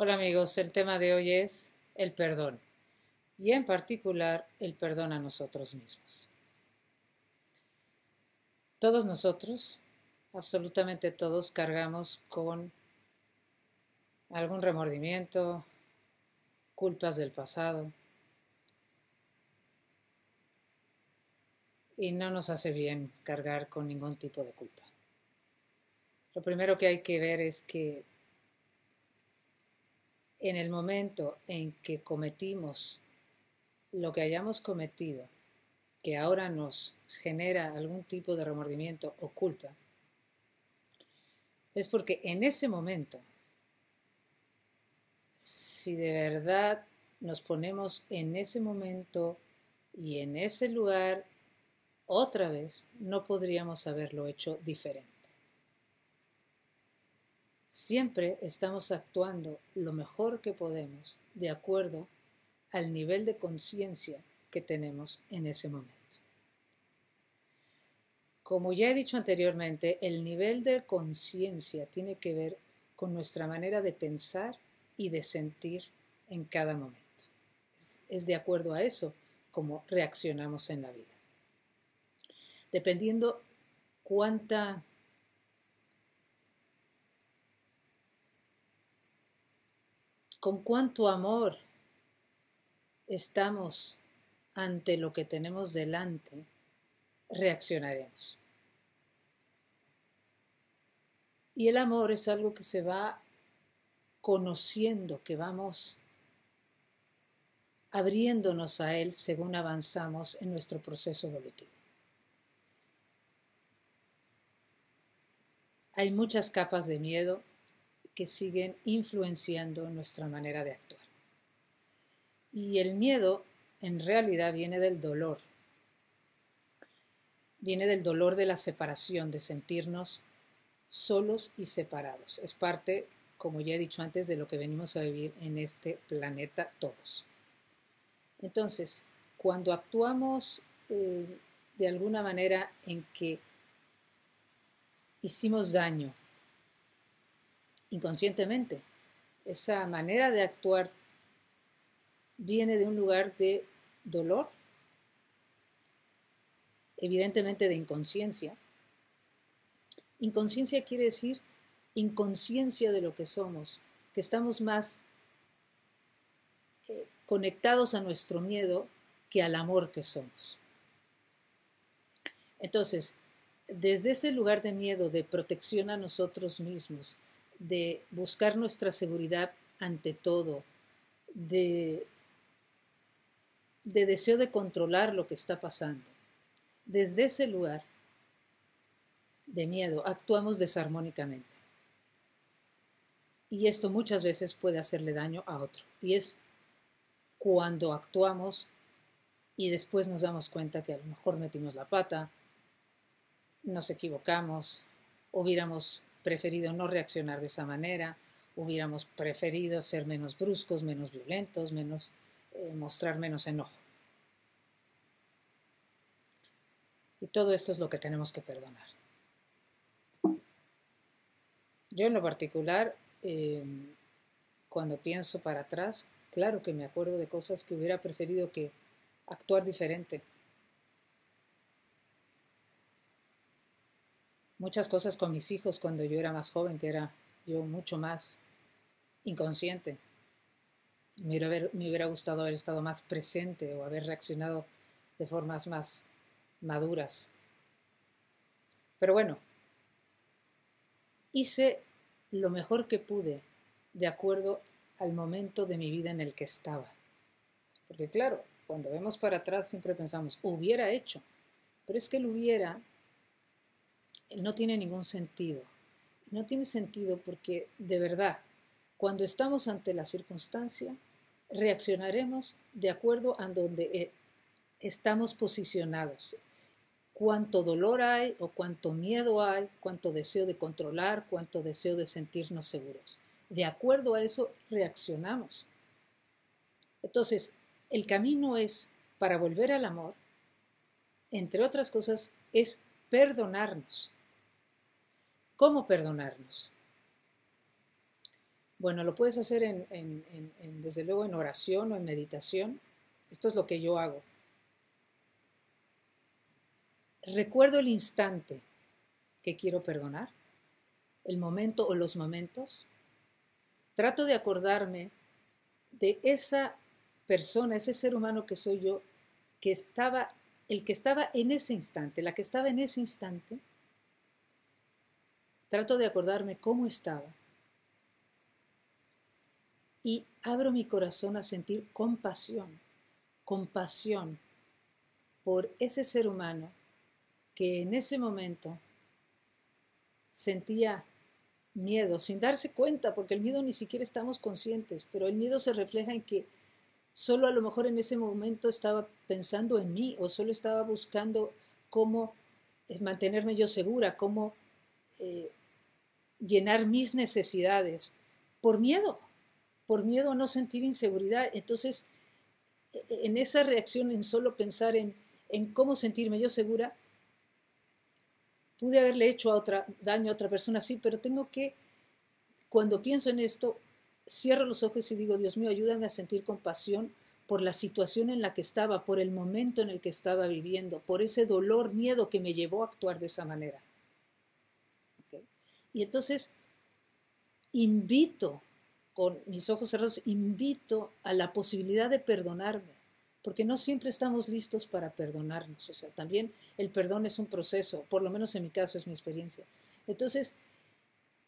Hola amigos, el tema de hoy es el perdón y en particular el perdón a nosotros mismos. Todos nosotros, absolutamente todos, cargamos con algún remordimiento, culpas del pasado y no nos hace bien cargar con ningún tipo de culpa. Lo primero que hay que ver es que en el momento en que cometimos lo que hayamos cometido, que ahora nos genera algún tipo de remordimiento o culpa, es porque en ese momento, si de verdad nos ponemos en ese momento y en ese lugar otra vez, no podríamos haberlo hecho diferente. Siempre estamos actuando lo mejor que podemos de acuerdo al nivel de conciencia que tenemos en ese momento. Como ya he dicho anteriormente, el nivel de conciencia tiene que ver con nuestra manera de pensar y de sentir en cada momento. Es, de acuerdo a eso como reaccionamos en la vida. Dependiendo cuánta con cuánto amor estamos ante lo que tenemos delante, reaccionaremos. Y el amor es algo que se va conociendo, que vamos abriéndonos a él según avanzamos en nuestro proceso evolutivo. Hay muchas capas de miedo que siguen influenciando nuestra manera de actuar. Y el miedo en realidad viene del dolor. Viene del dolor de la separación, de sentirnos solos y separados. Es parte, como ya he dicho antes, de lo que venimos a vivir en este planeta todos. Entonces, cuando actuamos eh, de alguna manera en que hicimos daño inconscientemente. Esa manera de actuar viene de un lugar de dolor, evidentemente de inconsciencia. Inconsciencia quiere decir inconsciencia de lo que somos, que estamos más eh, conectados a nuestro miedo que al amor que somos. Entonces, desde ese lugar de miedo, de protección a nosotros mismos, de buscar nuestra seguridad ante todo, de, de deseo de controlar lo que está pasando. Desde ese lugar de miedo actuamos desarmónicamente. Y esto muchas veces puede hacerle daño a otro. Y es cuando actuamos y después nos damos cuenta que a lo mejor metimos la pata, nos equivocamos, hubiéramos preferido no reaccionar de esa manera, hubiéramos preferido ser menos bruscos, menos violentos, menos eh, mostrar menos enojo. Y todo esto es lo que tenemos que perdonar. Yo en lo particular, em, cuando pienso para atrás, claro que me acuerdo de cosas que hubiera preferido que actuar diferente, muchas cosas con mis hijos cuando yo era más joven, que era yo mucho más inconsciente. Me hubiera, gustado haber estado más presente o haber reaccionado de formas más maduras. Pero bueno, hice lo mejor que pude de acuerdo al momento de mi vida en el que estaba. Porque claro, cuando vemos para atrás siempre pensamos, hubiera hecho, pero es que el hubiera no tiene ningún sentido. No tiene sentido porque de verdad Cuando estamos ante la circunstancia, reaccionaremos de acuerdo a donde eh, estamos posicionados. Cuánto dolor hay o cuánto miedo hay, cuánto deseo de controlar, cuánto deseo de sentirnos seguros. De acuerdo a eso reaccionamos. Entonces, el camino es, para volver al amor, entre otras cosas, es perdonarnos. ¿Cómo perdonarnos? Bueno, lo puedes hacer desde luego en oración o en meditación. Esto es lo que yo hago. Recuerdo el instante que quiero perdonar, el momento o los momentos. Trato de acordarme de esa persona, ese ser humano que soy yo, que estaba, el que estaba en ese instante, la que estaba en ese instante. Trato de acordarme cómo estaba. Y abro mi corazón a sentir compasión, compasión por ese ser humano que en ese momento sentía miedo sin darse cuenta, porque el miedo ni siquiera estamos conscientes, pero el miedo se refleja en que solo a lo mejor en ese momento estaba pensando en mí o solo estaba buscando cómo eh, mantenerme yo segura, cómo eh, llenar mis necesidades por miedo por miedo a no sentir inseguridad. Entonces, e, en esa reacción, en solo pensar en, cómo sentirme yo segura, pude haberle hecho a otra, daño a otra persona, sí, pero tengo que, cuando pienso en esto, cierro los ojos y digo, Dios mío, ayúdame a sentir compasión por la situación en la que estaba, por el momento en el que estaba viviendo, por ese dolor, miedo que me llevó a actuar de esa manera. Y entonces invito con mis ojos cerrados, invito a la posibilidad de perdonarme, porque no siempre estamos listos para perdonarnos. O sea, también el perdón es un proceso, por lo menos en mi caso es mi experiencia. Entonces,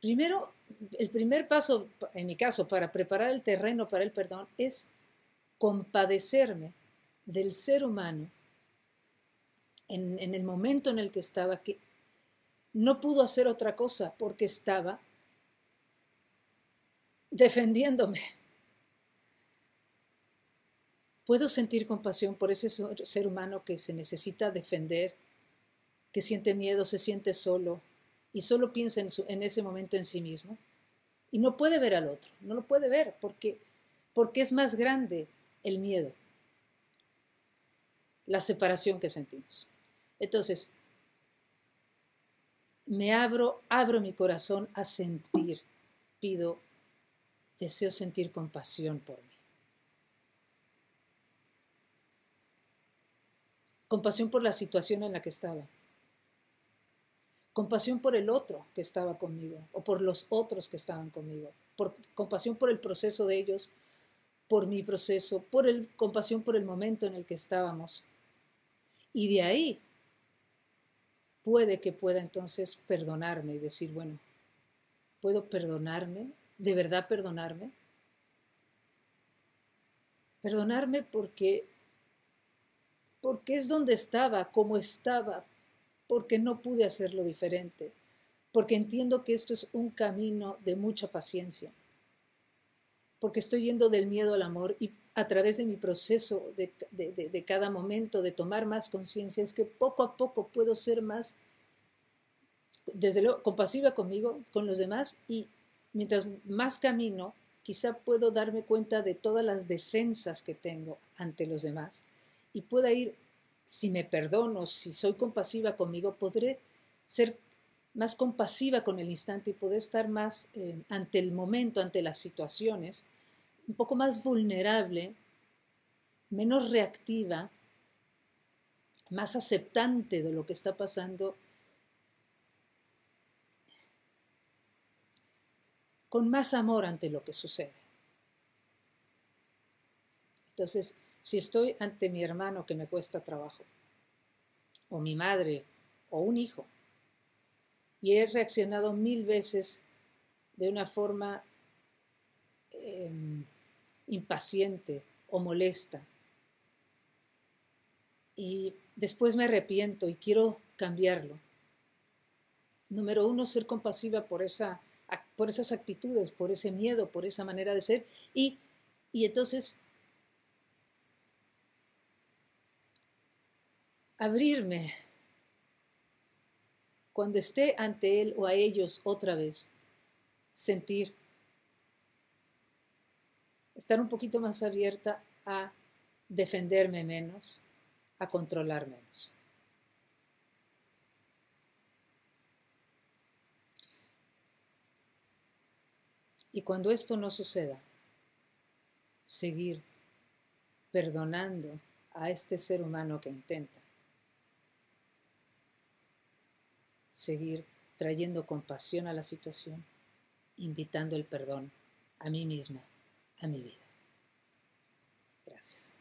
primero, el primer paso, en mi caso, para preparar el terreno para el perdón es compadecerme del ser humano en, en el momento en el que estaba, que no pudo hacer otra cosa porque estaba defendiéndome. Puedo sentir compasión por ese ser humano que se necesita defender, que siente miedo, se siente solo y solo piensa en, ese momento en sí mismo. Y no puede ver al otro, no lo puede ver porque, porque es más grande el miedo, la separación que sentimos. Entonces, me abro, abro mi corazón a sentir, pido deseo sentir compasión por mí. Compasión por la situación en la que estaba. Compasión por el otro que estaba conmigo o por los otros que estaban conmigo. Por, compasión por el proceso de ellos, por mi proceso, por el, compasión por el momento en el que estábamos. Y de ahí puede que pueda entonces perdonarme y decir, bueno, puedo perdonarme de verdad perdonarme? Perdonarme porque porque es donde estaba, como estaba, porque no pude hacerlo diferente, porque entiendo que esto es un camino de mucha paciencia, porque estoy yendo del miedo al amor y a través de mi proceso de, de cada momento, de tomar más conciencia, es que poco a poco puedo ser más, desde luego, compasiva conmigo, con los demás y mientras más camino, quizá puedo darme cuenta de todas las defensas que tengo ante los demás y pueda ir, si me perdono, si soy compasiva conmigo, podré ser más compasiva con el instante y poder estar más eh, ante el momento, ante las situaciones, un poco más vulnerable, menos reactiva, más aceptante de lo que está pasando con más amor ante lo que sucede. Entonces, si estoy ante mi hermano que me cuesta trabajo, o mi madre, o un hijo, y he reaccionado mil veces de una forma em, impaciente o molesta, y después me arrepiento y quiero cambiarlo. Número uno, ser compasiva por esa por esas actitudes, por ese miedo, por esa manera de ser. Y, y entonces abrirme cuando esté ante él o a ellos otra vez, sentir, estar un poquito más abierta a defenderme menos, a controlar menos. Y cuando esto no suceda, seguir perdonando a este ser humano que intenta. Seguir trayendo compasión a la situación, invitando el perdón a mí misma, a mi vida. Gracias.